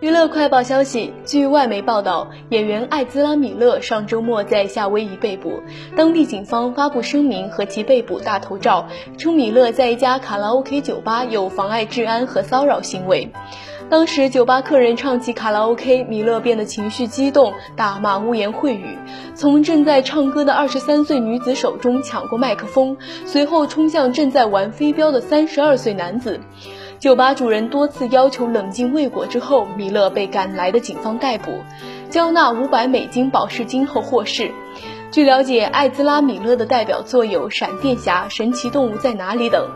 娱乐快报消息：据外媒报道，演员艾兹拉·米勒上周末在夏威夷被捕，当地警方发布声明和其被捕大头照，称米勒在一家卡拉 OK 酒吧有妨碍治安和骚扰行为。当时酒吧客人唱起卡拉 OK，米勒变得情绪激动，大骂污言秽语，从正在唱歌的二十三岁女子手中抢过麦克风，随后冲向正在玩飞镖的三十二岁男子。酒吧主人多次要求冷静未果之后，米勒被赶来的警方逮捕，交纳五百美金保释金后获释。据了解，艾兹拉·米勒的代表作有《闪电侠》《神奇动物在哪里》等。